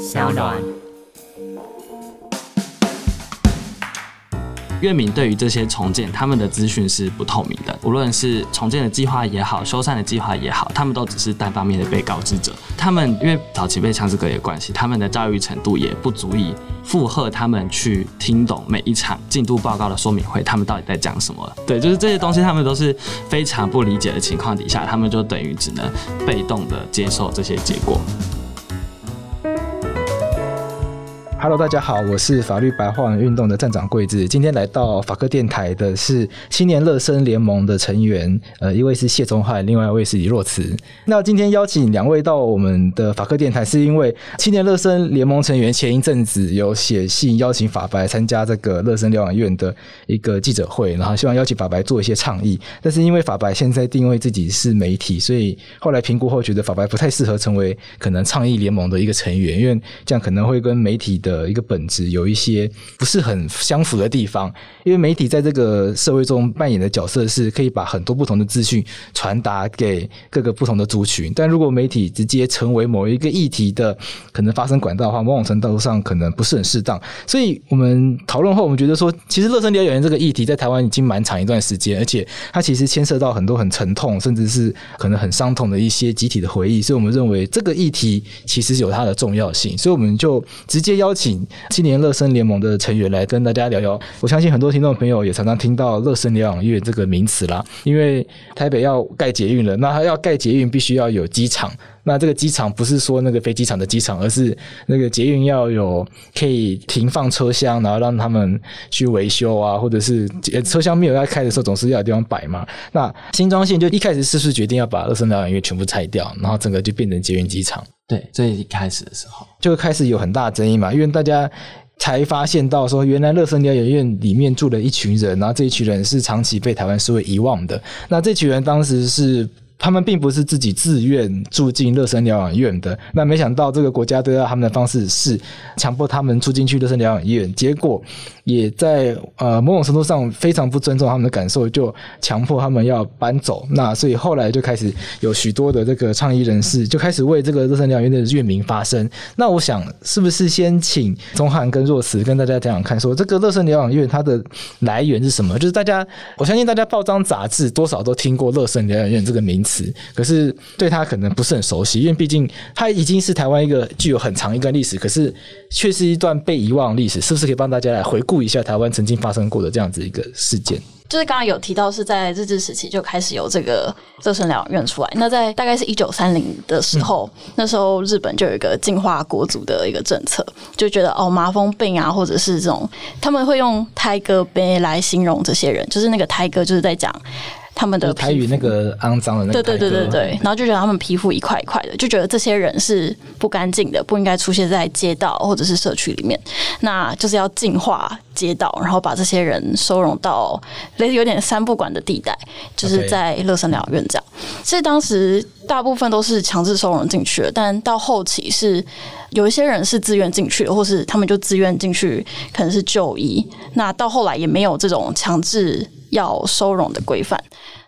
小暖。院民对于这些重建，他们的资讯是不透明的。无论是重建的计划也好，修缮的计划也好，他们都只是单方面的被告知者。他们因为早期被强制隔离的关系，他们的教育程度也不足以负荷他们去听懂每一场进度报告的说明会，他们到底在讲什么。对，就是这些东西，他们都是非常不理解的情况底下，他们就等于只能被动的接受这些结果。Hello，大家好，我是法律白话文运动的站长贵智。今天来到法科电台的是青年乐生联盟的成员，呃，一位是谢宗翰，另外一位是李若慈。那今天邀请两位到我们的法科电台，是因为青年乐生联盟成员前一阵子有写信邀请法白参加这个乐生疗养院的一个记者会，然后希望邀请法白做一些倡议。但是因为法白现在定位自己是媒体，所以后来评估后觉得法白不太适合成为可能倡议联盟的一个成员，因为这样可能会跟媒体的。的一个本质有一些不是很相符的地方，因为媒体在这个社会中扮演的角色是可以把很多不同的资讯传达给各个不同的族群，但如果媒体直接成为某一个议题的可能发生管道的话，某种程度上可能不是很适当。所以我们讨论后，我们觉得说，其实乐生疗养院这个议题在台湾已经蛮长一段时间，而且它其实牵涉到很多很沉痛，甚至是可能很伤痛的一些集体的回忆，所以我们认为这个议题其实有它的重要性，所以我们就直接邀请。请青年乐生联盟的成员来跟大家聊聊。我相信很多听众朋友也常常听到乐生疗养院这个名词啦，因为台北要盖捷运了，那它要盖捷运必须要有机场。那这个机场不是说那个飞机场的机场，而是那个捷运要有可以停放车厢，然后让他们去维修啊，或者是车厢没有要开的时候，总是要有地方摆嘛。那新庄线就一开始是不是决定要把乐生疗养院全部拆掉，然后整个就变成捷运机场？对，最一开始的时候就开始有很大争议嘛，因为大家才发现到说，原来乐生疗养院里面住了一群人，然后这一群人是长期被台湾视为遗忘的。那这群人当时是。他们并不是自己自愿住进乐生疗养院的，那没想到这个国家对待他们的方式是强迫他们住进去乐生疗养院，结果也在呃某种程度上非常不尊重他们的感受，就强迫他们要搬走。那所以后来就开始有许多的这个倡议人士就开始为这个乐生疗养院的院民发声。那我想是不是先请钟汉跟若慈跟大家讲讲看，说这个乐生疗养院它的来源是什么？就是大家我相信大家报章杂志多少都听过乐生疗养院这个名词。可是对他可能不是很熟悉，因为毕竟它已经是台湾一个具有很长一段历史，可是却是一段被遗忘的历史。是不是可以帮大家来回顾一下台湾曾经发生过的这样子一个事件？就是刚刚有提到是在日治时期就开始有这个热生疗养院出来。那在大概是一九三零的时候，嗯，那时候日本就有一个净化国族的一个政策，就觉得哦麻风病啊，或者是这种，他们会用胎哥杯来形容这些人，就是那个胎哥就是在讲。他们的台语那个肮脏的那个，对对对对对，然后就觉得他们皮肤一块一块的，就觉得这些人是不干净的，不应该出现在街道或者是社区里面。那就是要净化街道，然后把这些人收容到类似有点三不管的地带，就是在乐生疗养院这样。其实当时大部分都是强制收容进去的，但到后期是有一些人是自愿进去的，或是他们就自愿进去，可能是就医。那到后来也没有这种强制。要收容的规范，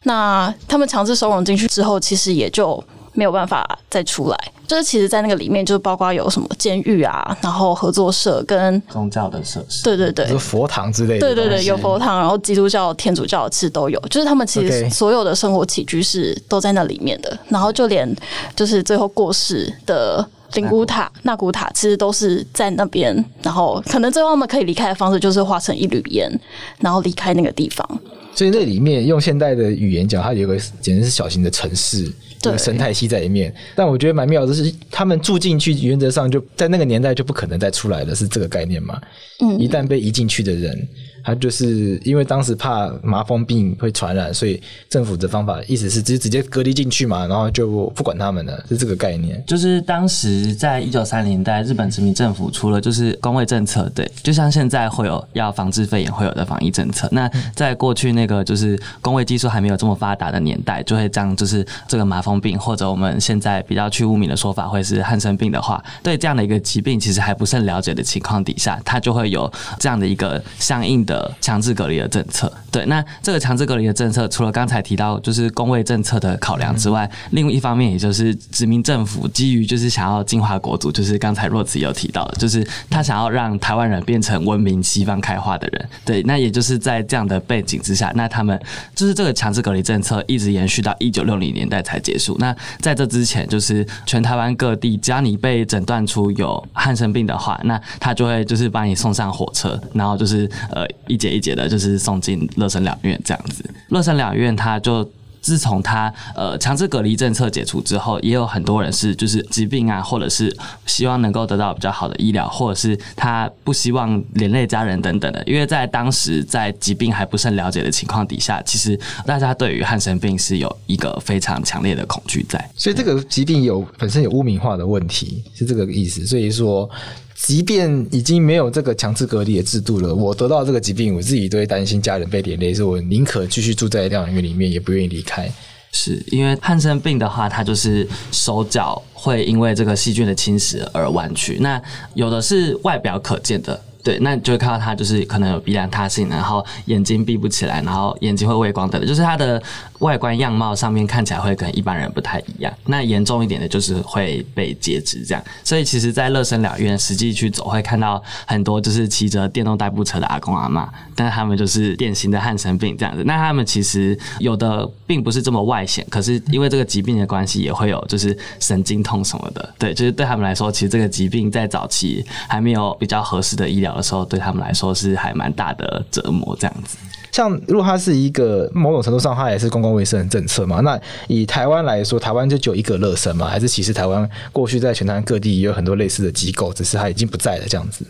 那他们强制收容进去之后，其实也就没有办法再出来。就是其实，在那个里面，就是包括有什么监狱啊，然后合作社跟宗教的设施，对对对，有佛堂之类的，对对对，有佛堂，然后基督教、天主教其实都有。就是他们其实所有的生活起居是都在那里面的，然后就连就是最后过世的。灵骨塔、纳骨塔其实都是在那边，然后可能最后他们可以离开的方式就是化成一缕烟，然后离开那个地方。所以那里面用现代的语言讲，它有个简直是小型的城市，对，生态系在里面。但我觉得蛮妙的是，他们住进去，原则上就在那个年代就不可能再出来了，是这个概念吗？嗯，一旦被移进去的人。他就是因为当时怕麻风病会传染，所以政府的方法意思是直接直接隔离进去嘛，然后就不管他们了，是这个概念。就是当时在一九三零年代，日本殖民政府除了就是工卫政策，对，就像现在会有要防治肺炎会有的防疫政策。那在过去那个就是工卫技术还没有这么发达的年代，就会这样，就是这个麻风病或者我们现在比较去污名的说法会是汉生病的话，对这样的一个疾病其实还不甚了解的情况底下，它就会有这样的一个相应的。的强制隔离的政策。对，那这个强制隔离的政策，除了刚才提到就是工位政策的考量之外，嗯、另一方面也就是殖民政府基于就是想要进化国族，就是刚才若慈有提到的，就是他想要让台湾人变成文明西方开化的人。对，那也就是在这样的背景之下，那他们就是这个强制隔离政策一直延续到一九六零年代才结束。那在这之前，就是全台湾各地，只要你被诊断出有汉生病的话，那他就会就是把你送上火车，然后就是呃一节一节的，就是送进乐生两院这样子。乐生两院他就。自从他呃强制隔离政策解除之后，也有很多人是就是疾病啊，或者是希望能够得到比较好的医疗，或者是他不希望连累家人等等的。因为在当时在疾病还不甚了解的情况底下，其实大家对于汉生病是有一个非常强烈的恐惧在。所以这个疾病有本身有污名化的问题，是这个意思。所以说。即便已经没有这个强制隔离的制度了，我得到这个疾病，我自己都会担心家人被连累，所以我宁可继续住在疗养院里面，也不愿意离开。是因为汉生病的话，它就是手脚会因为这个细菌的侵蚀而弯曲，那有的是外表可见的。对，那就会看到他就是可能有鼻梁塌陷，然后眼睛闭不起来，然后眼睛会畏光等等，就是他的外观样貌上面看起来会跟一般人不太一样。那严重一点的就是会被截肢这样。所以其实，在乐生疗院实际去走，会看到很多就是骑着电动代步车的阿公阿嬷，但是他们就是典型的汉生病这样子。那他们其实有的并不是这么外显，可是因为这个疾病的关系，也会有就是神经痛什么的。对，就是对他们来说，其实这个疾病在早期还没有比较合适的医疗的时候，对他们来说是还蛮大的折磨，这样子。像如果它是一个某种程度上，它也是公共卫生政策嘛。那以台湾来说，台湾就只有一个乐生嘛？还是其实台湾过去在全台各地也有很多类似的机构，只是它已经不在了这样子？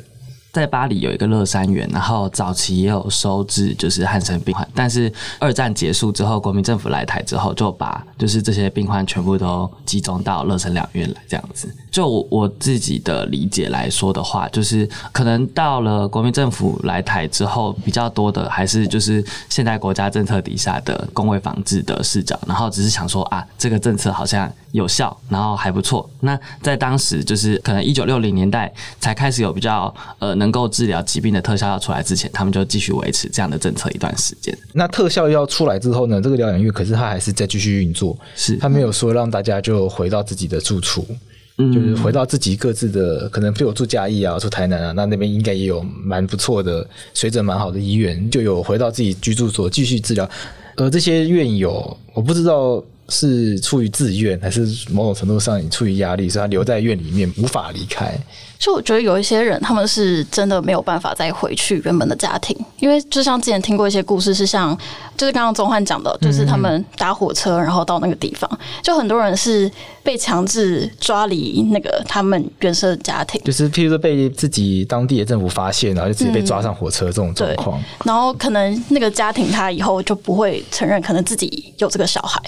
在巴黎有一个乐山园，然后早期也有收治就是汉生病患，但是二战结束之后，国民政府来台之后，就把就是这些病患全部都集中到乐山两院来这样子。就我自己的理解来说的话，就是可能到了国民政府来台之后，比较多的还是就是现代国家政策底下的公卫防治的视角，然后只是想说啊，这个政策好像有效，然后还不错。那在当时就是可能一九六零年代才开始有比较呃。能够治疗疾病的特效药出来之前，他们就继续维持这样的政策一段时间。那特效药出来之后呢？这个疗养院可是它还是在继续运作，是它没有说让大家就回到自己的住处，嗯，就是回到自己各自的，可能比如住嘉义啊，住台南啊，那那边应该也有蛮不错的水准蛮好的医院，就有回到自己居住所继续治疗。而这些院友，我不知道是出于自愿，还是某种程度上也出于压力，所以他留在院里面无法离开。就我觉得有一些人，他们是真的没有办法再回去原本的家庭，因为就像之前听过一些故事，是像就是刚刚宗翰讲的，就是他们搭火车然后到那个地方，就很多人是被强制抓离那个他们原生的家庭，就是譬如说被自己当地的政府发现，然后就直接被抓上火车这种状况，然后可能那个家庭他以后就不会承认可能自己有这个小孩，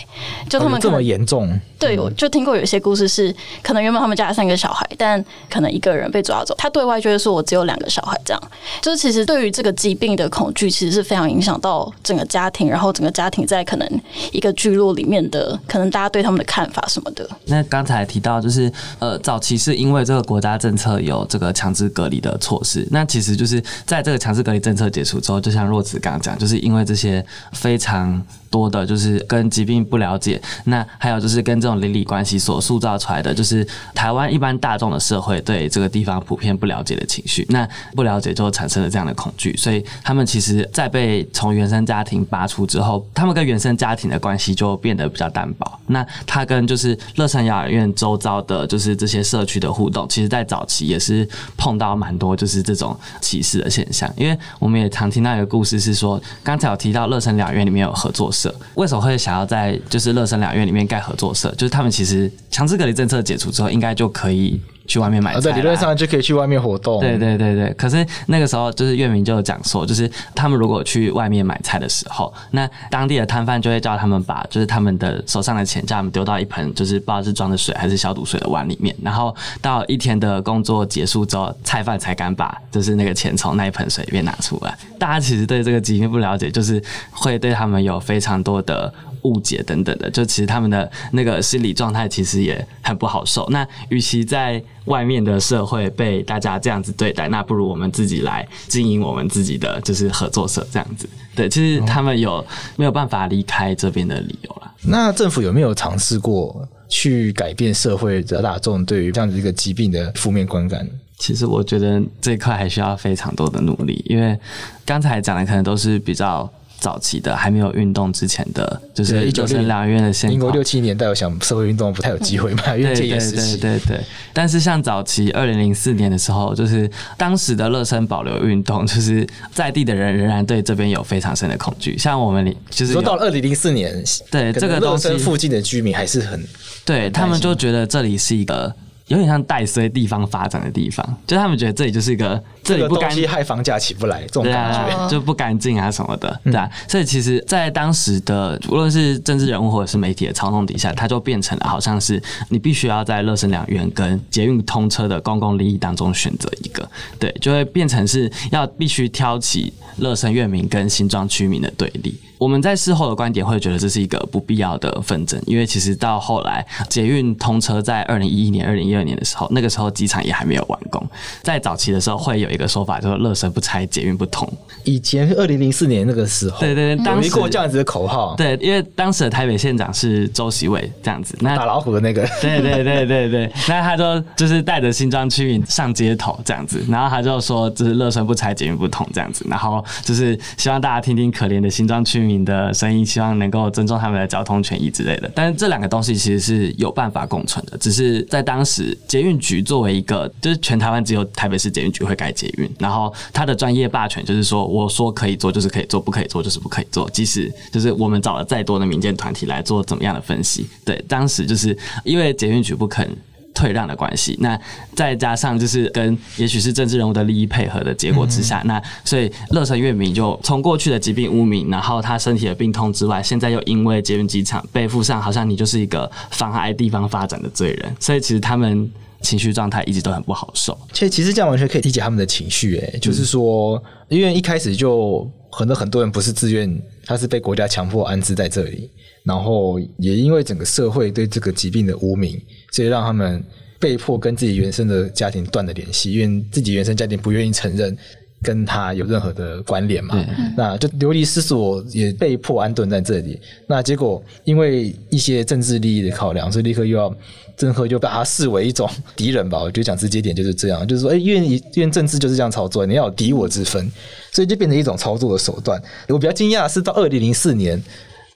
就他们这么严重？对，我就听过有一些故事是，可能原本他们家有三个小孩，但可能一个人。被抓走，他对外就会说：“我只有两个小孩。”这样，就是其实对于这个疾病的恐惧，其实是非常影响到整个家庭，然后整个家庭在可能一个聚落里面的，可能大家对他们的看法什么的。那刚才提到，就是呃，早期是因为这个国家政策有这个强制隔离的措施，那其实就是在这个强制隔离政策解除之后，就像若子刚刚讲，就是因为这些非常。多的就是跟疾病不了解，那还有就是跟这种邻里关系所塑造出来的，就是台湾一般大众的社会对这个地方普遍不了解的情绪，那不了解就产生了这样的恐惧，所以他们其实，在被从原生家庭拔出之后，他们跟原生家庭的关系就变得比较单薄。那他跟就是乐生疗养院周遭的，就是这些社区的互动，其实在早期也是碰到蛮多就是这种歧视的现象，因为我们也常听到一个故事是说，刚才有提到乐生疗养院里面有合作社。为什么会想要在就是乐生两院里面盖合作社？就是他们其实强制隔离政策解除之后，应该就可以去外面买菜。在理论上就可以去外面活动。对对对对。可是那个时候，就是月明就有讲说，就是他们如果去外面买菜的时候，那当地的摊贩就会叫他们把就是他们的手上的钱叫他们丢到一盆就是不知道是装的水还是消毒水的碗里面，然后到一天的工作结束之后，菜贩才敢把就是那个钱从那一盆水里面拿出来。大家其实对这个疾病不了解，就是会对他们有非常多的误解等等的，就其实他们的那个心理状态其实也很不好受。那与其在外面的社会被大家这样子对待，那不如我们自己来经营我们自己的就是合作社这样子。对，其实他们有没有办法离开这边的理由啦？那政府有没有尝试过去改变社会的大众对于这样子一个疾病的负面观感？其实我觉得这一块还需要非常多的努力，因为刚才讲的可能都是比较。早期的还没有运动之前的，就是热身两院的现况。民国六七年代，我想社会运动不太有机会嘛，嗯、因为戒严时期。对对对对。但是像早期二零零四年的时候，就是当时的热身保留运动，就是在地的人仍然对这边有非常深的恐惧。像我们就是说到了二零零四年，对这个东西，附近的居民还是很，对他们就觉得这里是一个。有点像带衰地方发展的地方，就他们觉得这里就是一个这里不干净，害房价起不来这种感觉，对就不干净啊什么的，对啊。所以其实，在当时的无论是政治人物或者是媒体的操纵底下，它就变成了好像是你必须要在乐生两院跟捷运通车的公共利益当中选择一个，对，就会变成是要必须挑起乐生院民跟新庄居民的对立。我们在事后的观点会觉得这是一个不必要的纷争，因为其实到后来捷运通车在二零一一年、二零一二年的时候，那个时候机场也还没有完工。在早期的时候会有一个说法，就是“热身不拆，捷运不通”。以前二零零四年那个时候，对对对，当时过这样子的口号。对，因为当时的台北县长是周锡玮这样子，那打老虎的那个。对对对对对，那他就就是带着新庄区民上街头这样子，然后他就说就是“热身不拆，捷运不通”这样子，然后就是希望大家听听可怜的新庄区民的声音，希望能够尊重他们的交通权益之类的。但是这两个东西其实是有办法共存的，只是在当时捷运局作为一个，就是全台湾只有台北市捷运局会改捷运，然后他的专业霸权就是说，我说可以做就是可以做，不可以做就是不可以做。即使就是我们找了再多的民间团体来做怎么样的分析，对，当时就是因为捷运局不肯。退让的关系，那再加上就是跟也许是政治人物的利益配合的结果之下，嗯、那所以乐成月明就从过去的疾病污名，然后他身体的病痛之外，现在又因为捷运机场背负上好像你就是一个妨碍地方发展的罪人，所以其实他们情绪状态一直都很不好受。其实其实这样完全可以理解他们的情绪，哎，就是说，因为一开始就很多很多人不是自愿，他是被国家强迫安置在这里。然后也因为整个社会对这个疾病的污名，所以让他们被迫跟自己原生的家庭断了联系，因为自己原生家庭不愿意承认跟他有任何的关联嘛。嗯、那就流离失所，也被迫安顿在这里。那结果因为一些政治利益的考量，所以立刻又要郑和就把他视为一种敌人吧。我觉得讲直接点就是这样，就是说，哎，因为因为政治就是这样操作，你要有敌我之分，所以就变成一种操作的手段。我比较惊讶的是到二零零四年。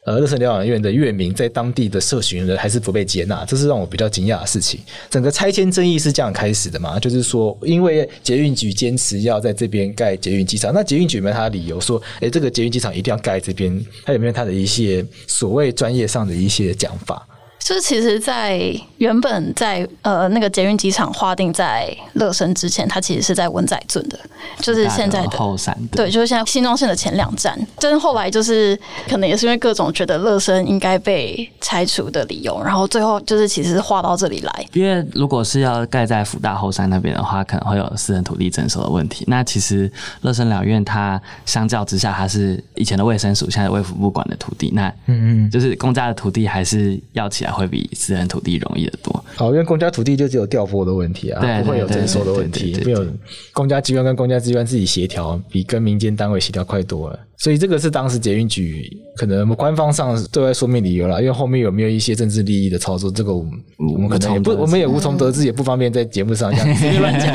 呃，乐圣疗养院的院民在当地的社群人还是不被接纳，这是让我比较惊讶的事情。整个拆迁争议是这样开始的嘛？就是说，因为捷运局坚持要在这边盖捷运机场，那捷运局有没有他的理由说，诶，这个捷运机场一定要盖这边？他有没有他的一些所谓专业上的一些讲法？就是其实，在原本在呃那个捷运机场划定在乐生之前，它其实是在文仔镇的，就是现在的后山。对，就是现在新庄线的前两站。但是后来就是可能也是因为各种觉得乐生应该被拆除的理由，然后最后就是其实是划到这里来。因为如果是要盖在辅大后山那边的话，可能会有私人土地征收的问题。那其实乐生两院它相较之下，它是以前的卫生署，现在卫福部管的土地。那嗯嗯，就是公家的土地还是要起来。会比私人土地容易得多。哦，因为公家土地就只有调拨的问题啊，不会有征收的问题，没有公家机关跟公家机关自己协调，比跟民间单位协调快多了。所以这个是当时捷运局可能官方上对外说明理由了，因为后面有没有一些政治利益的操作，这个我们我们可能也不，我们也无从得知，也不方便在节目上这样随便乱讲。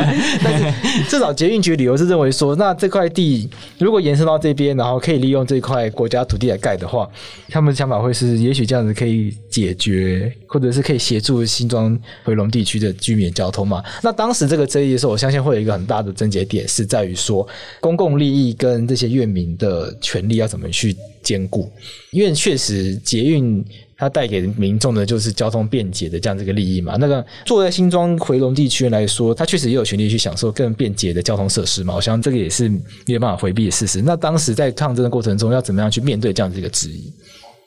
但是至少捷运局理由是认为说，那这块地如果延伸到这边，然后可以利用这块国家土地来盖的话，他们的想法会是，也许这样子可以解决，或者是可以协助新庄回龙地区的居民交通嘛。那当时这个争议的时候，我相信会有一个很大的症结点，是在于说公共利益跟这些院民的。权利要怎么去兼顾？因为确实捷运它带给民众的就是交通便捷的这样这个利益嘛。那个坐在新庄回龙地区来说，他确实也有权利去享受更便捷的交通设施嘛。我想这个也是没有办法回避的事实。那当时在抗争的过程中，要怎么样去面对这样子一个质疑？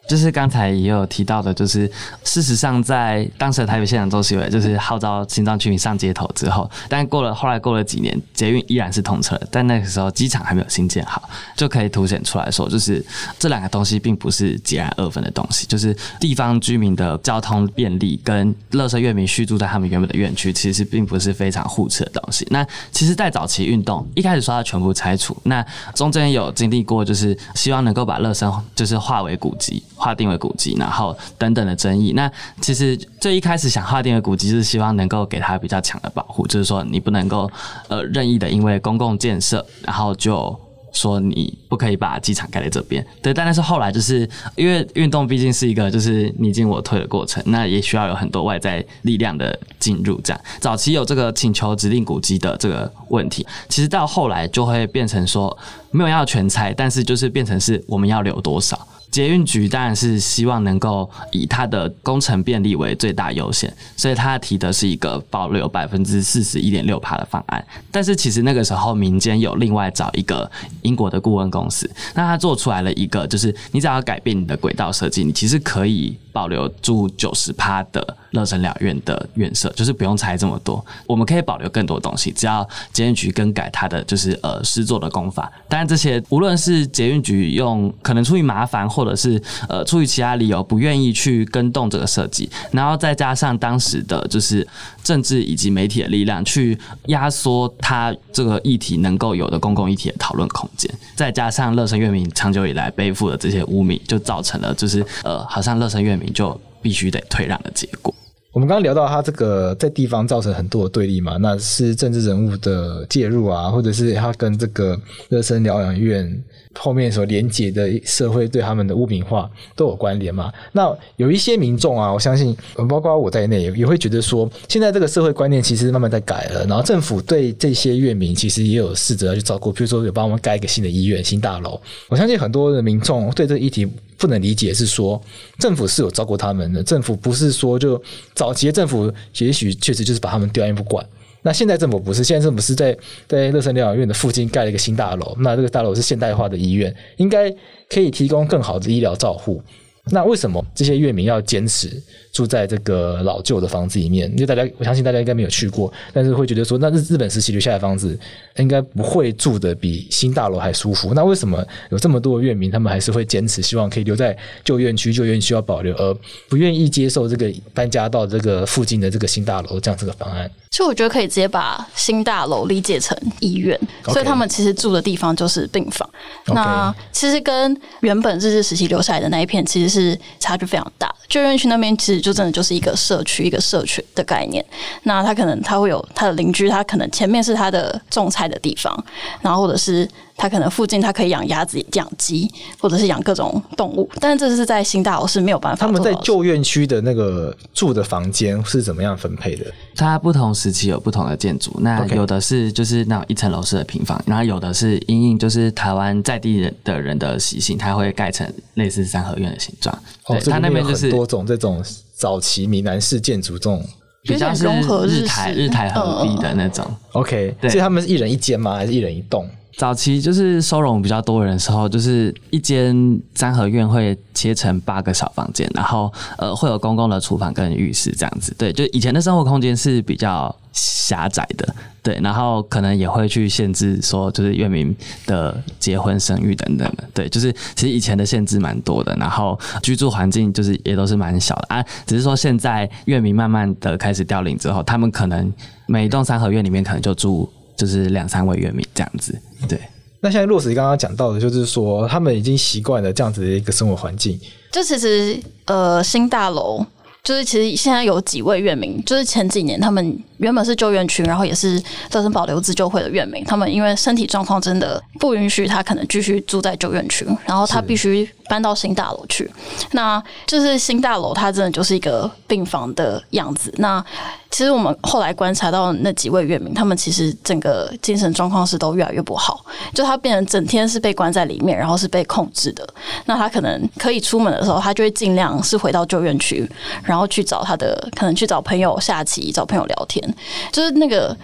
就是刚才也有提到的，就是事实上在当时的台北县长周锡玮就是号召心脏居民上街头之后，但过了后来过了几年，捷运依然是通车，但那个时候机场还没有新建好，就可以凸显出来说，就是这两个东西并不是截然二分的东西，就是地方居民的交通便利跟垃圾院民续住在他们原本的院区，其实并不是非常互斥的东西。那其实，在早期运动一开始说要全部拆除，那中间有经历过，就是希望能够把垃圾就是划为古迹。划定为古迹，然后等等的争议。那其实最一开始想划定为古迹，是希望能够给它比较强的保护，就是说你不能够呃任意的因为公共建设，然后就说你不可以把机场盖在这边。对，但是后来就是因为运动毕竟是一个就是你进我退的过程，那也需要有很多外在力量的进入。这样早期有这个请求指定古迹的这个问题，其实到后来就会变成说没有要全拆，但是就是变成是我们要留多少。捷运局当然是希望能够以它的工程便利为最大优先，所以他提的是一个保留百分之四十一点六趴的方案。但是其实那个时候民间有另外找一个英国的顾问公司，那他做出来了一个，就是你只要改变你的轨道设计，你其实可以保留住九十趴的乐生疗院的院舍，就是不用拆这么多，我们可以保留更多东西，只要捷运局更改它的就是呃施作的工法。当然这些无论是捷运局用可能出于麻烦或者是呃出于其他理由不愿意去跟动这个设计，然后再加上当时的就是政治以及媒体的力量去压缩它这个议题能够有的公共议题的讨论空间，再加上乐生院民长久以来背负的这些污名，就造成了就是呃好像乐生院民就必须得退让的结果。我们刚刚聊到他这个在地方造成很多的对立嘛，那是政治人物的介入啊，或者是他跟这个热身疗养院。后面所连结的社会对他们的污名化都有关联嘛？那有一些民众啊，我相信，包括我在内，也也会觉得说，现在这个社会观念其实慢慢在改了。然后政府对这些院民其实也有试着要去照顾，比如说有帮我们盖一个新的医院、新大楼。我相信很多的民众对这个议题不能理解，是说政府是有照顾他们的，政府不是说就早期的政府也许确实就是把他们丢在不管。那现在政府不是，现在政府是在在乐山疗养院的附近盖了一个新大楼，那这个大楼是现代化的医院，应该可以提供更好的医疗照护。那为什么这些院民要坚持住在这个老旧的房子里面？因为大家，我相信大家应该没有去过，但是会觉得说，那日日本时期留下来的房子，应该不会住的比新大楼还舒服。那为什么有这么多的院民，他们还是会坚持，希望可以留在旧院区，旧院区要保留，而不愿意接受这个搬家到这个附近的这个新大楼这样子的方案？其实我觉得可以直接把新大楼理解成医院.所以他们其实住的地方就是病房。那其实跟原本日治时期留下来的那一片其实是差距非常大。旧院区那边其实就真的就是一个社区、一个社区的概念。那他可能他会有他的邻居，他可能前面是他的种菜的地方，然后或者是。他可能附近他可以养鸭子、养鸡，或者是养各种动物，但是这是在新大楼是没有办法。他们在旧院区的那个住的房间是怎么样分配的？它不同时期有不同的建筑，那有的是就是那种一层楼式的平房，然后有的是因应就是台湾在地人的人的习性，它会盖成类似三合院的形状。哦，它那边就是多种这种早期闽南式建筑，这种比较融合日台日台合璧的那种。嗯、OK，对，所以他们是一人一间吗？还是一人一栋？早期就是收容比较多人的时候，就是一间三合院会切成八个小房间，然后呃会有公共的厨房跟浴室这样子。对，就以前的生活空间是比较狭窄的，对，然后可能也会去限制说就是院民的结婚生育等等的，对，就是其实以前的限制蛮多的，然后居住环境就是也都是蛮小的啊，只是说现在院民慢慢的开始凋零之后，他们可能每一栋三合院里面可能就住。就是两三位院民这样子，对。那现在落实刚刚讲到的，就是说他们已经习惯了这样子的一个生活环境。就其实呃，新大楼就是其实现在有几位院民，就是前几年他们。原本是旧院区，然后也是乐生保留自救会的院民，他们因为身体状况真的不允许他可能继续住在旧院区，然后他必须搬到新大楼去。那就是新大楼，它真的就是一个病房的样子。那其实我们后来观察到那几位院民，他们其实整个精神状况是都越来越不好，就他变成整天是被关在里面，然后是被控制的。那他可能可以出门的时候，他就会尽量是回到旧院区，然后去找他的，可能去找朋友下棋，找朋友聊天。就是那个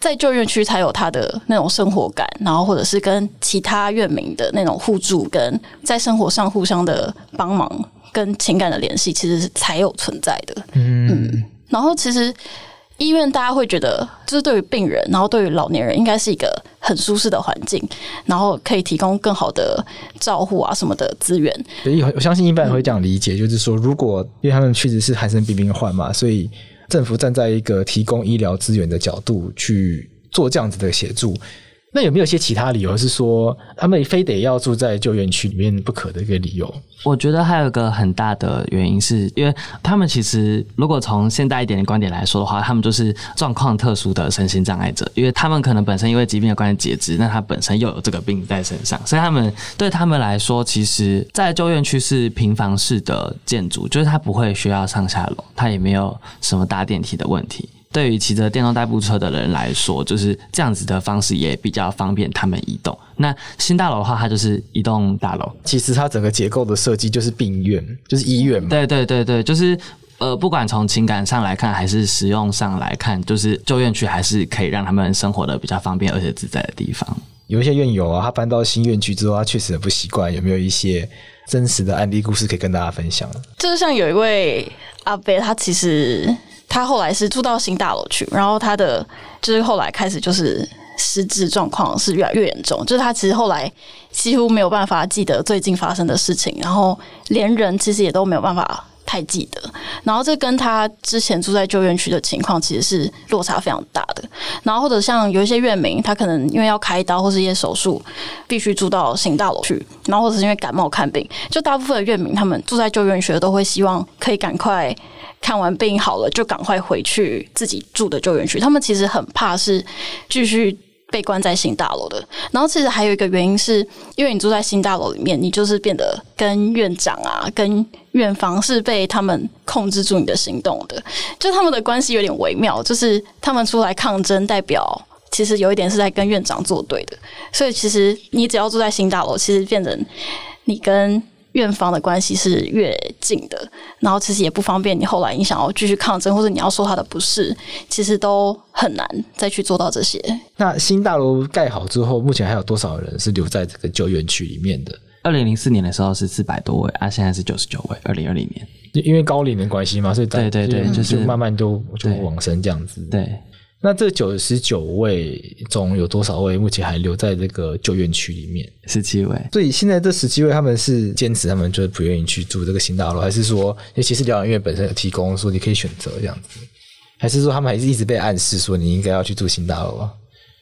在旧院区才有他的那种生活感，然后或者是跟其他院民的那种互助，跟在生活上互相的帮忙跟情感的联系，其实是才有存在的。嗯，嗯，然后其实医院大家会觉得，就是对于病人，然后对于老年人，应该是一个很舒适的环境，然后可以提供更好的照护啊什么的资源。所以我相信一般人会这样理解，嗯、就是说，如果因为他们确实是寒生病病患嘛，所以政府站在一个提供医疗资源的角度去做这样子的协助。那有没有一些其他理由是说他们非得要住在旧院区里面不可的一个理由？我觉得还有一个很大的原因是，因为他们其实如果从现代一点的观点来说的话，他们就是状况特殊的身心障碍者，因为他们可能本身因为疾病的关系截肢，那他本身又有这个病在身上，所以他们对他们来说，其实，在旧院区是平房式的建筑，就是他不会需要上下楼，他也没有什么搭电梯的问题。对于骑着电动代步车的人来说，就是这样子的方式也比较方便他们移动。那新大楼的话，它就是一栋大楼。其实它整个结构的设计就是病院，就是医院嘛。对对对对，就是呃，不管从情感上来看，还是使用上来看，就是旧院区还是可以让他们生活的比较方便而且自在的地方。有一些院友啊，他搬到新院区之后，他确实很不习惯。有没有一些真实的案例故事可以跟大家分享？就是像有一位阿伯，他其实。他后来是住到新大楼去，然后他的就是后来开始就是失智状况是越来越严重，就是他其实后来几乎没有办法记得最近发生的事情，然后连人其实也都没有办法太记得，然后这跟他之前住在旧院区的情况其实是落差非常大的。然后或者像有一些院民，他可能因为要开刀或是一些手术，必须住到新大楼去，然后或者是因为感冒看病，就大部分的院民他们住在旧院区都会希望可以赶快。看完病好了，就赶快回去自己住的旧院区。他们其实很怕是继续被关在新大楼的。然后，其实还有一个原因是，因为你住在新大楼里面，你就是变得跟院长啊、跟院方是被他们控制住你的行动的。就他们的关系有点微妙，就是他们出来抗争，代表其实有一点是在跟院长作对的。所以，其实你只要住在新大楼，其实变成你跟。院方的关系是越近的，然后其实也不方便你后来你想要继续抗争，或者你要说他的不是，其实都很难再去做到这些。那新大楼盖好之后，目前还有多少人是留在这个旧院区里面的？二零零四年的时候是四百多位，啊，现在是九十九位。二零二零年，因为高龄的关系嘛，所以对对对，就是慢慢就就往生这样子。对。对那这九十九位中有多少位目前还留在这个旧院区里面？十七位。所以现在这十七位他们是坚持，他们就是不愿意去住这个新大楼，还是说，尤其是疗养院本身有提供说你可以选择这样子，还是说他们还是一直被暗示说你应该要去住新大楼啊？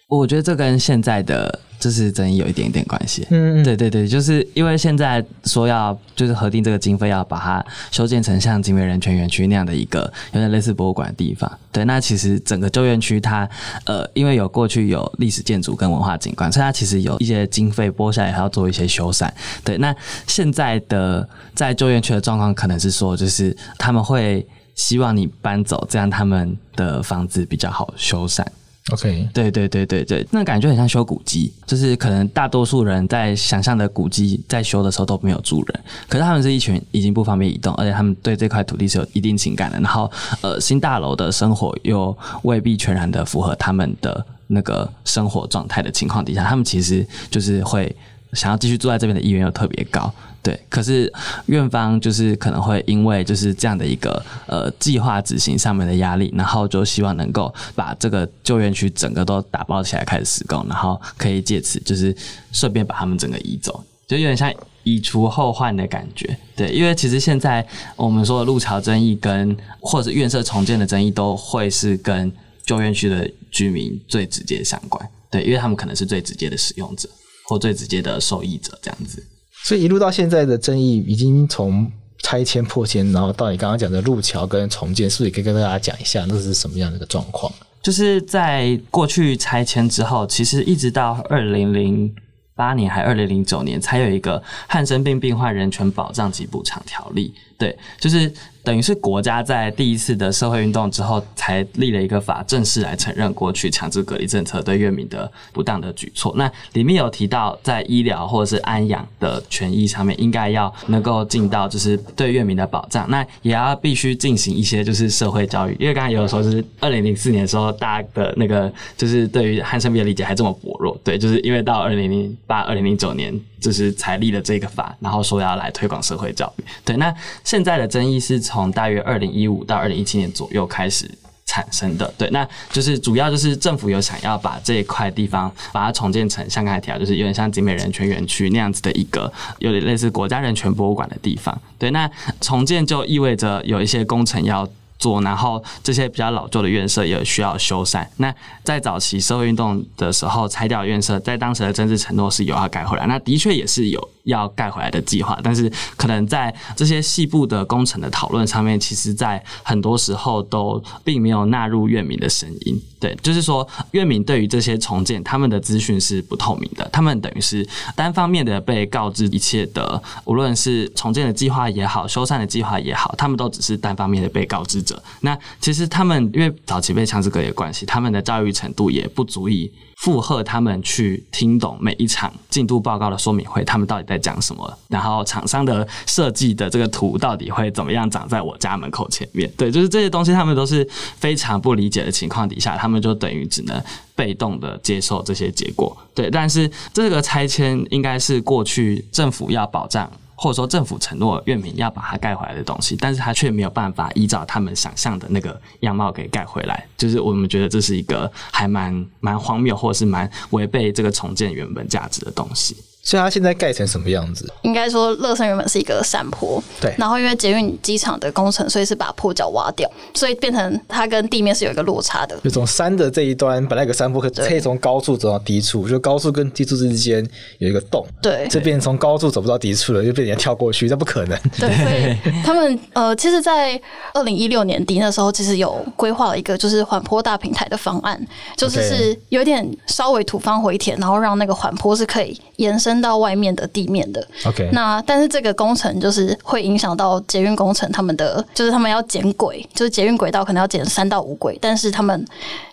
我觉得这跟现在的就是争议有一点点关系。嗯，对对对，就是因为现在说要就是核定这个经费，要把它修建成像景美人权园区那样的一个有点类似博物馆的地方。对，那其实整个旧院区它呃，因为有过去有历史建筑跟文化景观，所以它其实有一些经费拨下来，还要做一些修缮。对，那现在的在旧院区的状况可能是说，就是他们会希望你搬走，这样他们的房子比较好修缮。OK，对对对对对，那感觉很像修古迹，就是可能大多数人在想象的古迹在修的时候都没有住人，可是他们是一群已经不方便移动，而且他们对这块土地是有一定情感的。然后，呃，新大楼的生活又未必全然的符合他们的那个生活状态的情况底下，他们其实就是会想要继续住在这边的意愿又特别高。对，可是院方就是可能会因为就是这样的一个呃计划执行上面的压力，然后就希望能够把这个旧院区整个都打包起来开始施工，然后可以借此就是顺便把他们整个移走，就有点像移除后患的感觉。对，因为其实现在我们说的路桥争议跟或者院舍重建的争议，都会是跟旧院区的居民最直接相关。对，因为他们可能是最直接的使用者或最直接的受益者，这样子。所以一路到现在的争议，已经从拆迁破迁，然后到你刚刚讲的路桥跟重建，是不是也可以跟大家讲一下，那是什么样的一个状况？就是在过去拆迁之后，其实一直到二零零八年还二零零九年，才有一个汉生病病患人权保障及补偿条例。对，就是。等于是国家在第一次的社会运动之后，才立了一个法，正式来承认过去强制隔离政策对院民的不当的举措。那里面有提到，在医疗或者是安养的权益上面，应该要能够尽到就是对院民的保障。那也要必须进行一些就是社会教育，因为刚才有的说是二零零四年的时候，大家的那个就是对于汉生病的理解还这么薄弱。对，就是因为到二零零八、二零零九年就是才立了这个法，然后说要来推广社会教育。对，那现在的争议是从从大约二零一五到二零一七年左右开始产生的。对，那就是主要就是政府有想要把这一块地方把它重建成像刚才提到，就是有点像景美人权园区那样子的一个有点类似国家人权博物馆的地方。对，那重建就意味着有一些工程要。做，然后这些比较老旧的院舍也需要修缮。那在早期社会运动的时候，拆掉院舍，在当时的政治承诺是有要盖回来，那的确也是有要盖回来的计划。但是可能在这些细部的工程的讨论上面，其实在很多时候都并没有纳入院民的声音。对，就是说院民对于这些重建，他们的资讯是不透明的，他们等于是单方面的被告知一切的，无论是重建的计划也好，修缮的计划也好，他们都只是单方面的被告知。者那其实他们因为早期被强制隔离的关系，他们的教育程度也不足以负荷他们去听懂每一场进度报告的说明会，他们到底在讲什么，然后厂商的设计的这个图到底会怎么样长在我家门口前面？对，就是这些东西，他们都是非常不理解的情况底下，他们就等于只能被动的接受这些结果。对，但是这个拆迁应该是过去政府要保障。或者说政府承诺院民要把它盖回来的东西，但是他却没有办法依照他们想象的那个样貌给盖回来，就是我们觉得这是一个还蛮蛮荒谬，或者是蛮违背这个重建原本价值的东西。所以它现在盖成什么样子？应该说，乐山原本是一个山坡，对。然后因为捷运机场的工程，所以是把坡脚挖掉，所以变成它跟地面是有一个落差的。就从山的这一端，本来有个山坡可可以从高处走到低处，就高处跟低处之间有一个洞，对。这边从高处走不到低处了，就被人家跳过去，这不可能。对，所以他们呃，其实，在二零一六年底那时候，其实有规划了一个就是缓坡大平台的方案，就是是有点稍微土方回填，然后让那个缓坡是可以延伸到外面的。地面的，OK，那但是这个工程就是会影响到捷运工程，他们的就是他们要减轨，就是捷运轨道可能要减三到五轨，但是他们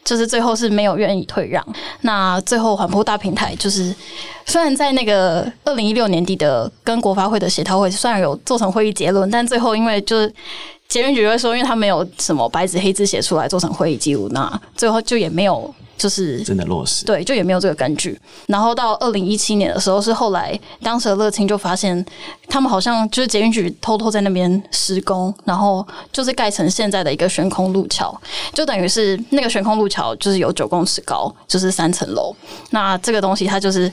就是最后是没有愿意退让。那最后环坡大平台就是虽然在那个二零一六年底的跟国发会的协调会，虽然有做成会议结论，但最后因为就是捷运局会说，因为他没有什么白纸黑字写出来做成会议记录，那最后就也没有。就是真的落实，对，就也没有这个根据。然后到二零一七年的时候，是后来当时的乐清就发现，他们好像就是捷运局偷偷在那边施工，然后就是盖成现在的一个悬空路桥，就等于是那个悬空路桥就是有九公尺高，就是三层楼。那这个东西它就是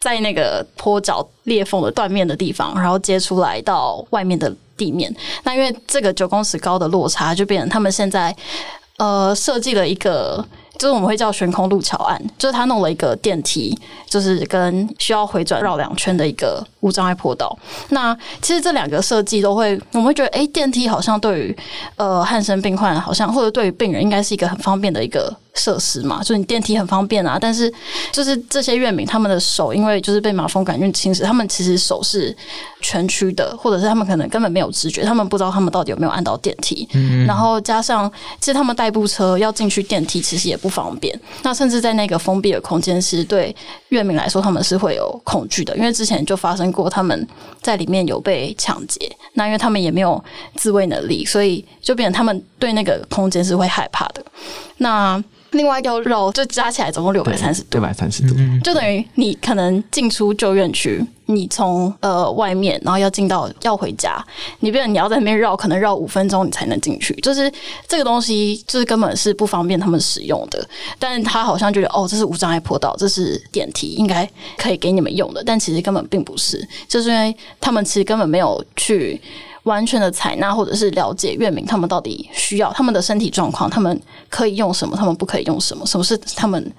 在那个坡脚裂缝的断面的地方，然后接出来到外面的地面。那因为这个九公尺高的落差，就变成他们现在呃设计了一个。就是我们会叫悬空路桥案，就是他弄了一个电梯，就是跟需要回转绕两圈的一个无障碍坡道。那其实这两个设计都会，我们会觉得，哎、电梯好像对于呃汉生病患，好像或者对于病人，应该是一个很方便的一个。设施嘛，就是你电梯很方便啊，但是就是这些院民他们的手，因为就是被马蜂杆菌侵蚀，他们其实手是蜷曲的，或者是他们可能根本没有知觉，他们不知道他们到底有没有按到电梯。嗯，然后加上其实他们代步车要进去电梯，其实也不方便。那甚至在那个封闭的空间，其实对院民来说，他们是会有恐惧的，因为之前就发生过他们在里面有被抢劫，那因为他们也没有自卫能力，所以就变成他们对那个空间是会害怕的。那另外要绕，就加起来总共六百三十度，六百三十度，就等于你可能进出旧院区，你从呃外面，然后要进到要回家，你变成你要在那边绕，可能绕五分钟你才能进去，就是这个东西就是根本是不方便他们使用的。但是他好像觉得哦，这是无障碍坡道，这是电梯，应该可以给你们用的，但其实根本并不是，就是因为他们其实根本没有去。完全的采纳，或者是了解院民他们到底需要他们的身体状况，他们可以用什么，他们不可以用什么，什么是他们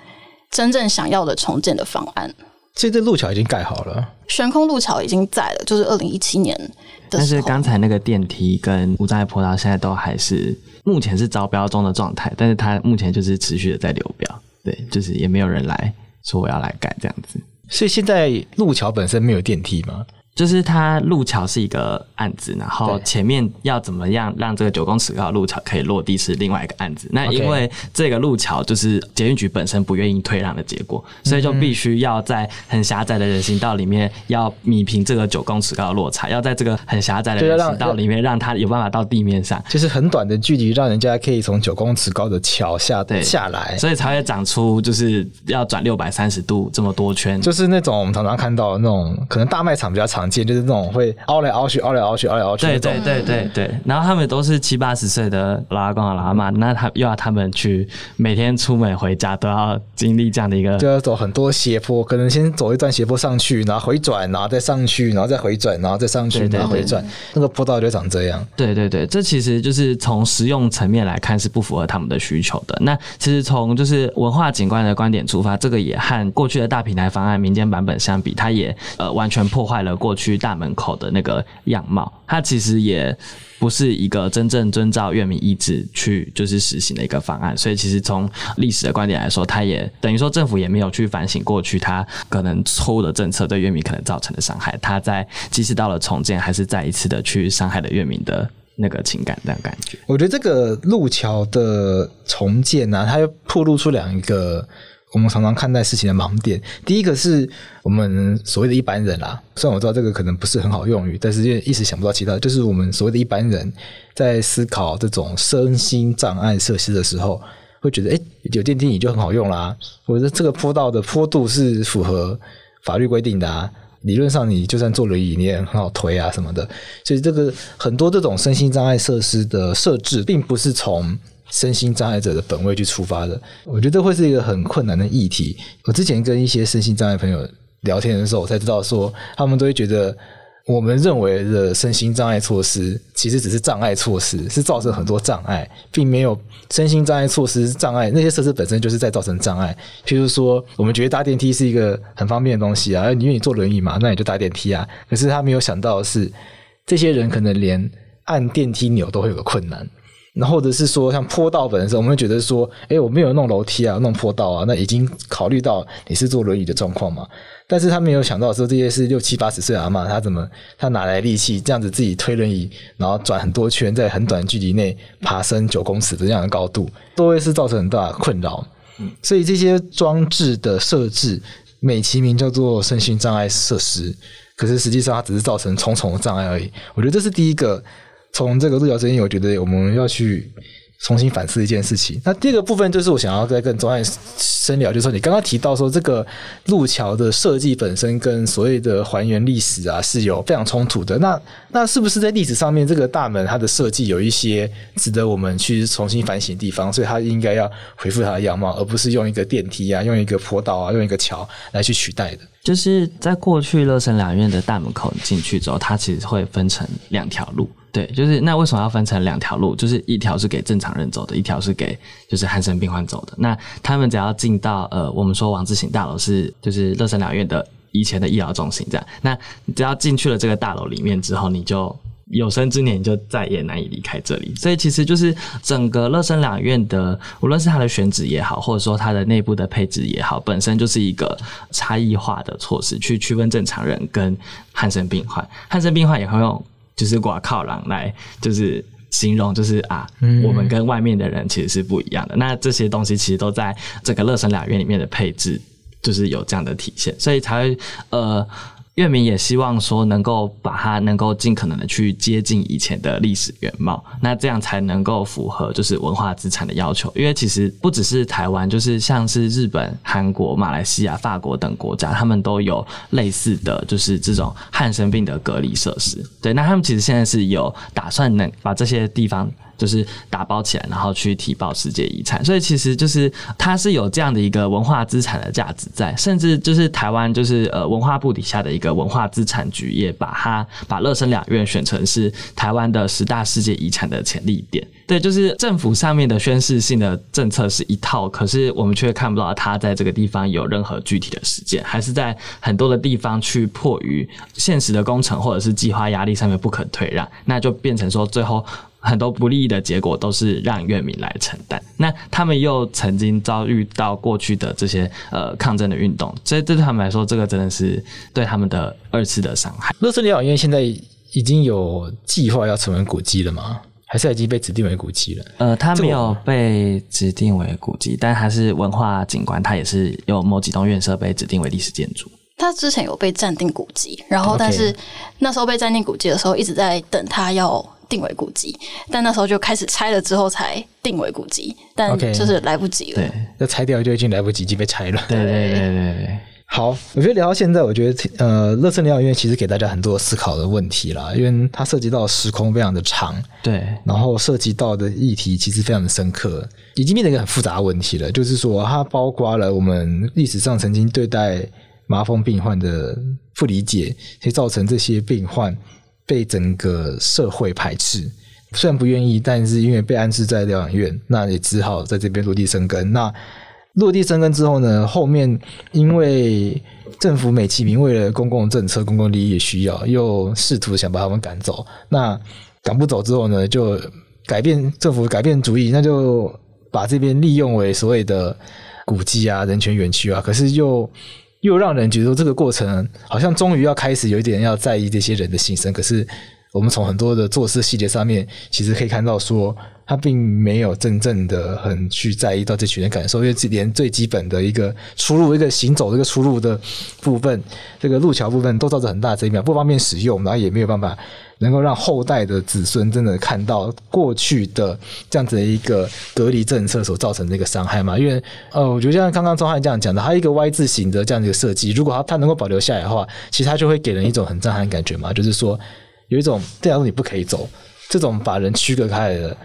真正想要的重建的方案。所以这路桥已经盖好了，悬空路桥已经在了，就是二零一七年的。但是刚才那个电梯跟无障碍坡道现在都还是目前是招标中的状态，但是它目前就是持续的在流标，对，就是也没有人来说我要来盖这样子。所以现在路桥本身没有电梯吗？就是它路桥是一个案子，然后前面要怎么样让这个九公尺高的路桥可以落地是另外一个案子。那因为这个路桥就是捷运局本身不愿意退让的结果，所以就必须要在很狭窄的人行道里面要弭平这个九公尺高的落差，要在这个很狭窄的人行道里面让它有办法到地面上，就是很短的距离，让人家可以从九公尺高的桥下对。下来，所以才会长出就是要转六百三十度这么多圈，就是那种我们常常看到的那种可能大卖场比较常见，就是那种会。凹来凹去，凹来凹去，凹来凹去。对对对对对。然后他们都是七八十岁的老阿公老阿妈，那他又要他们去每天出门回家都要经历这样的一个，就要走很多斜坡，可能先走一段斜坡上去，然后回转，然后再上去，然后再回转，然后再上去，然后回转，那个坡道就长这样。对对对，这其实就是从实用层面来看是不符合他们的需求的。那其实从就是文化景观的观点出发，这个也和过去的大平台方案民间版本相比，它也呃完全破坏了过区大门口的那个样貌，它其实也不是一个真正遵照院民意志去就是实行的一个方案，所以其实从历史的观点来说，它也等于说政府也没有去反省过去它可能错误的政策对院民可能造成的伤害，它在即使到了重建，还是再一次的去伤害了院民的那个情感的感觉。我觉得这个路桥的重建呢、它又暴露出两个。我们常常看待事情的盲点，第一个是我们所谓的一般人啦。虽然我知道这个可能不是很好用语，但是因为一时想不到其他，就是我们所谓的一般人在思考这种身心障碍设施的时候，会觉得，诶，有电梯椅就很好用啦。或者这个坡道的坡度是符合法律规定的啊，理论上你就算坐轮椅你也很好推啊什么的。所以这个很多这种身心障碍设施的设置，并不是从身心障碍者的本位去出发的，我觉得会是一个很困难的议题。我之前跟一些身心障碍朋友聊天的时候，我才知道说，他们都会觉得我们认为的身心障碍措施，其实只是障碍措施，是造成很多障碍，并没有身心障碍措施障碍那些设施本身就是在造成障碍。譬如说，我们觉得搭电梯是一个很方便的东西啊，因为你坐轮椅嘛，那你就搭电梯啊。可是他没有想到的是，这些人可能连按电梯钮都会有个困难。那或者是说，像坡道本身，我们会觉得说，哎，我没有弄楼梯啊，弄坡道啊，那已经考虑到你是坐轮椅的状况嘛。但是他没有想到说，这些是六七八十岁阿妈，他怎么他哪来力气这样子自己推轮椅，然后转很多圈，在很短距离内爬升九公尺的这样的高度，都会是造成很大的困扰。嗯，所以这些装置的设置，美其名叫做身心障碍设施，可是实际上它只是造成重重的障碍而已。我觉得这是第一个。从这个路桥争议，我觉得我们要去重新反思一件事情。那第二个部分就是我想要再跟钟汉深聊，就是说你刚刚提到说这个路桥的设计本身跟所谓的还原历史啊是有非常冲突的。那那是不是在历史上面这个大门它的设计有一些值得我们去重新反省的地方？所以它应该要恢复它的样貌，而不是用一个电梯啊、用一个坡道啊、用一个桥来去取代的。就是在过去乐生两院的大门口进去之后，它其实会分成两条路。对，就是那为什么要分成两条路？就是一条是给正常人走的，一条是给就是汉生病患走的。那他们只要进到呃，我们说王志行大楼是就是乐生两院的以前的医疗中心这样。那只要进去了这个大楼里面之后，你就有生之年就再也难以离开这里。所以其实就是整个乐生两院的，无论是它的选址也好，或者说它的内部的配置也好，本身就是一个差异化的措施，去区分正常人跟汉生病患。汉生病患也会用。就是挂靠狼来，就是形容，就是啊，我们跟外面的人其实是不一样的。那这些东西其实都在这个乐神两院里面的配置，就是有这样的体现，所以才会呃。月明也希望说，能够把它能够尽可能的去接近以前的历史原貌，那这样才能够符合就是文化资产的要求。因为其实不只是台湾，就是像是日本、韩国、马来西亚、法国等国家，他们都有类似的就是这种汉生病的隔离设施。对，那他们其实现在是有打算能把这些地方。就是打包起来，然后去提报世界遗产，所以其实就是它是有这样的一个文化资产的价值在，甚至就是台湾就是呃文化部底下的一个文化资产局也把它把乐生两院选成是台湾的十大世界遗产的潜力点。对，就是政府上面的宣示性的政策是一套，可是我们却看不到它在这个地方有任何具体的实践，还是在很多的地方去迫于现实的工程或者是计划压力上面不可退让，那就变成说最后。很多不利的结果都是让院民来承担。那他们又曾经遭遇到过去的这些呃抗争的运动，所以对他们来说，这个真的是对他们的二次的伤害。乐生疗养院现在已经有计划要成为古迹了吗？还是已经被指定为古迹了？呃，它没有被指定为古迹，但它是文化景观，它也是有某几栋院舍被指定为历史建筑。它之前有被暂定古迹，然后但是那时候被暂定古迹的时候，一直在等它要定为古迹，但那时候就开始拆了之后才定为古迹，但就是来不及了。对，要拆掉就已经来不及，已经被拆了。对对对对对。好，我觉得聊到现在，我觉得呃，乐圣疗养院其实给大家很多思考的问题啦，因为它涉及到时空非常的长，对，然后涉及到的议题其实非常的深刻，已经变成一个很复杂的问题了。就是说，它包括了我们历史上曾经对待麻风病患的不理解，以造成这些病患被整个社会排斥。虽然不愿意，但是因为被安置在疗养院，那也只好在这边落地生根。那落地生根之后呢，后面因为政府美其名为了公共政策、公共利益需要，又试图想把他们赶走。那赶不走之后呢，就改变政府改变主意，那就把这边利用为所谓的古迹啊、人权园区啊。可是又又让人觉得这个过程好像终于要开始有一点要在意这些人的心声。可是我们从很多的做事细节上面，其实可以看到说。他并没有真正的很去在意到这群人感受，因为连最基本的一个出入、一个行走、这个出入的部分，这个路桥部分都造成很大的争议，不方便使用，然后也没有办法能够让后代的子孙真的看到过去的这样子的一个隔离政策所造成的一个伤害嘛。因为呃，我觉得像刚刚宗翰这样讲的，它一个 Y 字形的这样的一个设计，如果它它能够保留下来的话，其实它就会给人一种很震撼感觉嘛，就是说有一种这条路你不可以走，这种把人区隔开来的。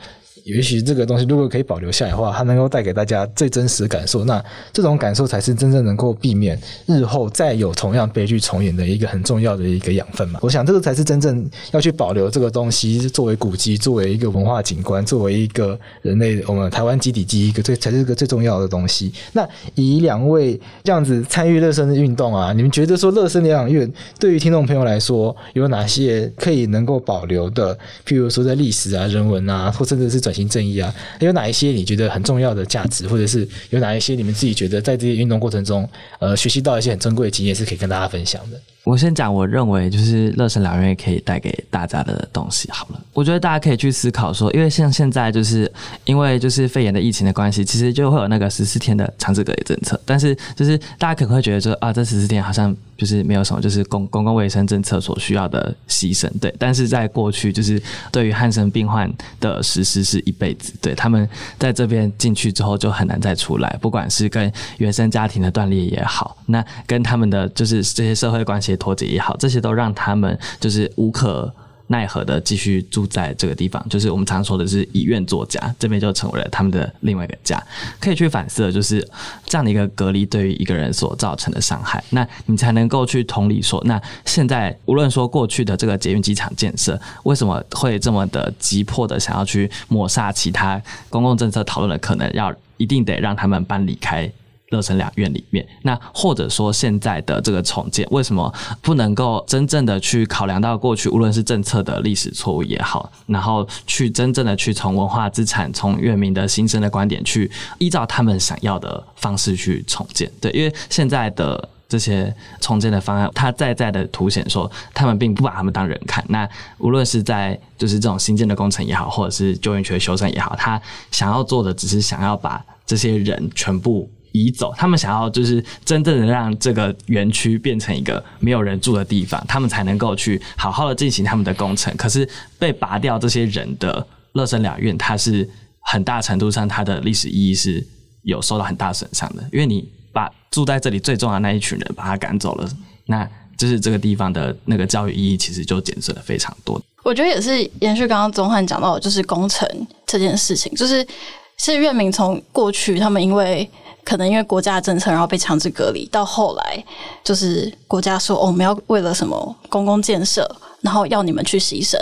也许这个东西如果可以保留下来的话，它能够带给大家最真实的感受，那这种感受才是真正能够避免日后再有同样悲剧重演的一个很重要的一个养分嘛。我想这个才是真正要去保留这个东西作为古迹，作为一个文化景观，作为一个人类我们台湾基底记忆，一个最才是一个最重要的东西。那以两位这样子参与乐生的运动啊，你们觉得说乐生疗养院对于听众朋友来说有哪些可以能够保留的？譬如说在历史啊、人文啊，或甚至是转型正义啊，有哪一些你觉得很重要的价值，或者是有哪一些你们自己觉得在这些运动过程中，呃，学习到一些很珍贵的经验，是可以跟大家分享的？我先讲，我认为就是乐生疗养院可以带给大家的东西。好了，我觉得大家可以去思考说，因为像现在就是因为就是肺炎的疫情的关系，其实就会有那个十四天的强制隔离政策。但是就是大家可能会觉得说啊，这十四天好像就是没有什么，就是公公共卫生政策所需要的牺牲。对，但是在过去就是对于汉生病患的实施是一辈子。对，他们在这边进去之后就很难再出来，不管是跟原生家庭的断裂也好，那跟他们的就是这些社会关系。脱节也好，这些都让他们就是无可奈何的继续住在这个地方，就是我们常说的是以院作家，这边就成为了他们的另外一个家。可以去反思的就是这样的一个隔离对于一个人所造成的伤害，那你才能够去同理说，那现在无论说过去的这个捷运机场建设为什么会这么的急迫的想要去抹杀其他公共政策讨论的可能，要一定得让他们搬离开。乐成两院里面，那或者说现在的这个重建，为什么不能够真正的去考量到过去，无论是政策的历史错误也好，然后去真正的去从文化资产、从院民的心声的观点去依照他们想要的方式去重建？对，因为现在的这些重建的方案，它在在的凸显说，他们并不把他们当人看。那无论是在就是这种新建的工程也好，或者是旧园区的修缮也好，他想要做的只是想要把这些人全部。移走，他们想要就是真正的让这个园区变成一个没有人住的地方，他们才能够去好好的进行他们的工程。可是被拔掉这些人的乐生疗养院，它是很大程度上它的历史意义是有受到很大损伤的，因为你把住在这里最重要的那一群人把他赶走了，那就是这个地方的那个教育意义其实就减损了非常多。我觉得也是延续刚刚宗翰讲到，就是工程这件事情，就是是院民从过去他们因为。可能因为国家的政策，然后被强制隔离，到后来就是国家说，我们要为了什么公共建设，然后要你们去牺牲，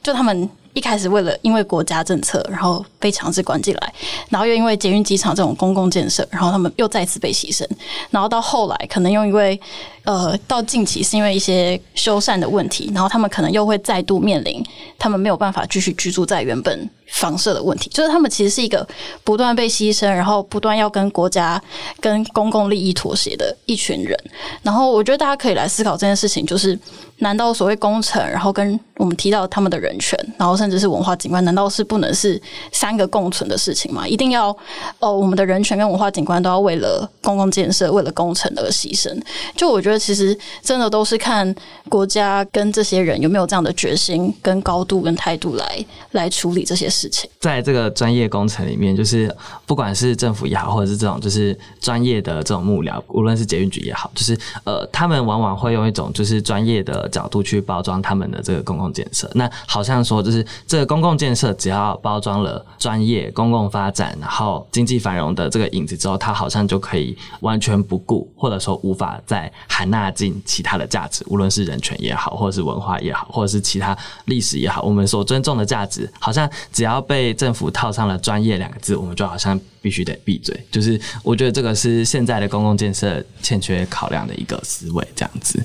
就他们。一开始为了因为国家政策，然后被强制关进来，然后又因为捷运机场这种公共建设，然后他们又再次被牺牲，然后到后来可能又因为呃到近期是因为一些修缮的问题，然后他们可能又会再度面临他们没有办法继续居住在原本。房舍的问题，就是他们其实是一个不断被牺牲，然后不断要跟国家、跟公共利益妥协的一群人。然后我觉得大家可以来思考这件事情，就是难道所谓工程，然后跟我们提到他们的人权，然后甚至是文化景观，难道是不能是三个共存的事情吗？一定要哦，我们的人权跟文化景观都要为了公共建设、为了工程而牺牲？就我觉得，其实真的都是看国家跟这些人有没有这样的决心、跟高度、跟态度来来处理这些事。情在这个专业工程里面，就是不管是政府也好，或者是这种就是专业的这种幕僚，无论是捷运局也好，就是呃，他们往往会用一种就是专业的角度去包装他们的这个公共建设。那好像说，就是这个公共建设只要包装了专业、公共发展，然后经济繁荣的这个影子之后，它好像就可以完全不顾，或者说无法再含纳进其他的价值，无论是人权也好，或者是文化也好，或者是其他历史也好，我们所尊重的价值，好像只要。只要被政府套上了“专业”两个字，我们就好像必须得闭嘴。就是我觉得这个是现在的公共建设欠缺考量的一个思维，这样子。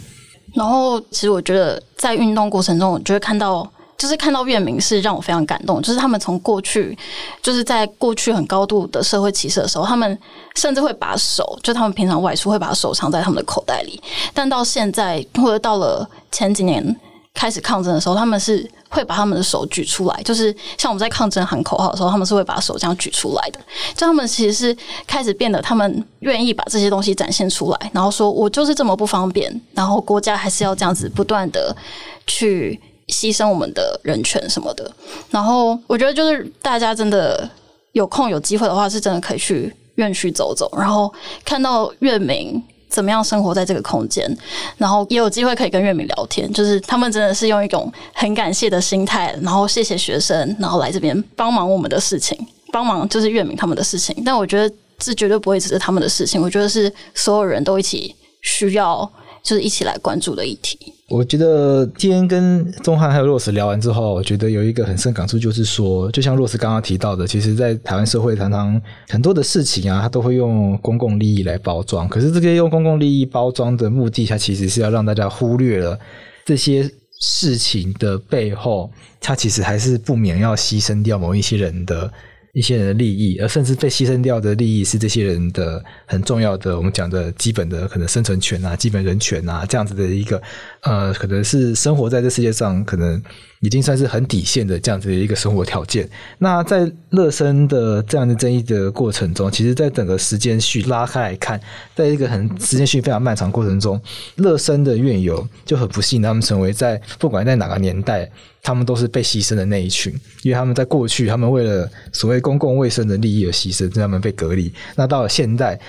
然后，其实我觉得在运动过程中，我就会看到，就是看到月明是让我非常感动。就是他们从过去，就是在过去很高度的社会歧视的时候，他们甚至会把手，就他们平常外出会把手藏在他们的口袋里，但到现在或者到了前几年开始抗争的时候，他们是。会把他们的手举出来，就是像我们在抗争喊口号的时候，他们是会把手这样举出来的。就他们其实是开始变得，他们愿意把这些东西展现出来，然后说我就是这么不方便，然后国家还是要这样子不断的去牺牲我们的人权什么的。然后我觉得就是大家真的有空有机会的话，是真的可以去院区走走，然后看到院民。怎么样生活在这个空间，然后也有机会可以跟月明聊天，就是他们真的是用一种很感谢的心态，然后谢谢学生，然后来这边帮忙我们的事情，帮忙就是月明他们的事情。但我觉得这绝对不会只是他们的事情，我觉得是所有人都一起需要，就是一起来关注的议题。我觉得今天跟宗翰还有若石聊完之后，我觉得有一个很深感触，就是说，就像若石刚刚提到的，其实，在台湾社会常常很多的事情啊，他都会用公共利益来包装。可是，这些用公共利益包装的目的，它其实是要让大家忽略了这些事情的背后，它其实还是不免要牺牲掉某一些人的。一些人的利益，而甚至被牺牲掉的利益是这些人的很重要的，我们讲的基本的可能生存权啊、基本人权啊这样子的一个，呃，可能是生活在这世界上可能。已经算是很底线的这样子的一个生活条件。那在乐生的这样的争议的过程中，其实，在整个时间序拉开来看，在一个很时间序非常漫长过程中，乐生的院友就很不幸，他们成为在不管在哪个年代，他们都是被牺牲的那一群，因为他们在过去，他们为了所谓公共卫生的利益而牺牲，让他们被隔离。那到了现代。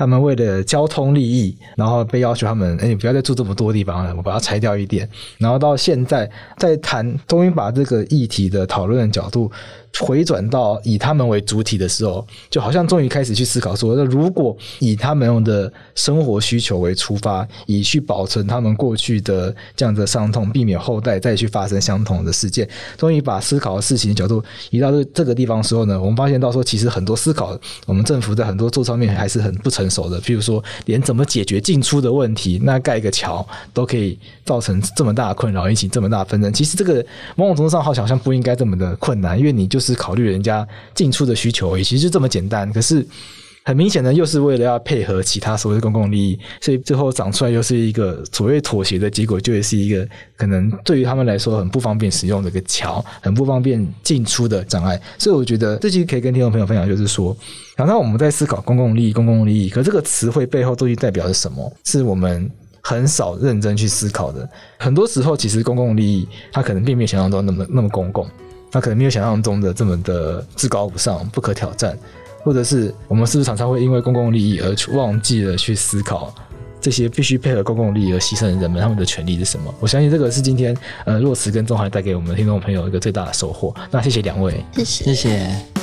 他们为了交通利益，然后被要求他们，哎，你不要再住这么多地方了，我把它拆掉一点。然后到现在，在谈，终于把这个议题的讨论的角度。回转到以他们为主体的时候，就好像终于开始去思考说，那如果以他们的生活需求为出发，以去保存他们过去的这样的伤痛，避免后代再去发生相同的事件，终于把思考的事情的角度移到这这个地方的时候呢，我们发现到说，其实很多思考，我们政府在很多做上面还是很不成熟的。譬如说，连怎么解决进出的问题，那盖一个桥都可以造成这么大的困扰，引起这么大纷争。其实这个某种程度上好像不应该这么的困难，因为你就。就是考虑人家进出的需求，也其实就这么简单。可是很明显的，又是为了要配合其他所谓的公共利益，所以最后长出来又是一个所谓妥协的结果，就会是一个可能对于他们来说很不方便使用的一个桥，很不方便进出的障碍。所以我觉得这期可以跟听众朋友分享，就是说，常常我们在思考公共利益、公共利益，可这个词汇背后究竟代表着什么？是我们很少认真去思考的。很多时候，其实公共利益它可能并没有想象中那么那么公共。他可能没有想象中的这么的至高无上、不可挑战，或者是我们是不是常常会因为公共利益而忘记了去思考这些必须配合公共利益而牺牲的人们他们的权利是什么？我相信这个是今天呃若慈跟钟海带给我们听众朋友一个最大的收获。那谢谢两位，谢谢，谢谢。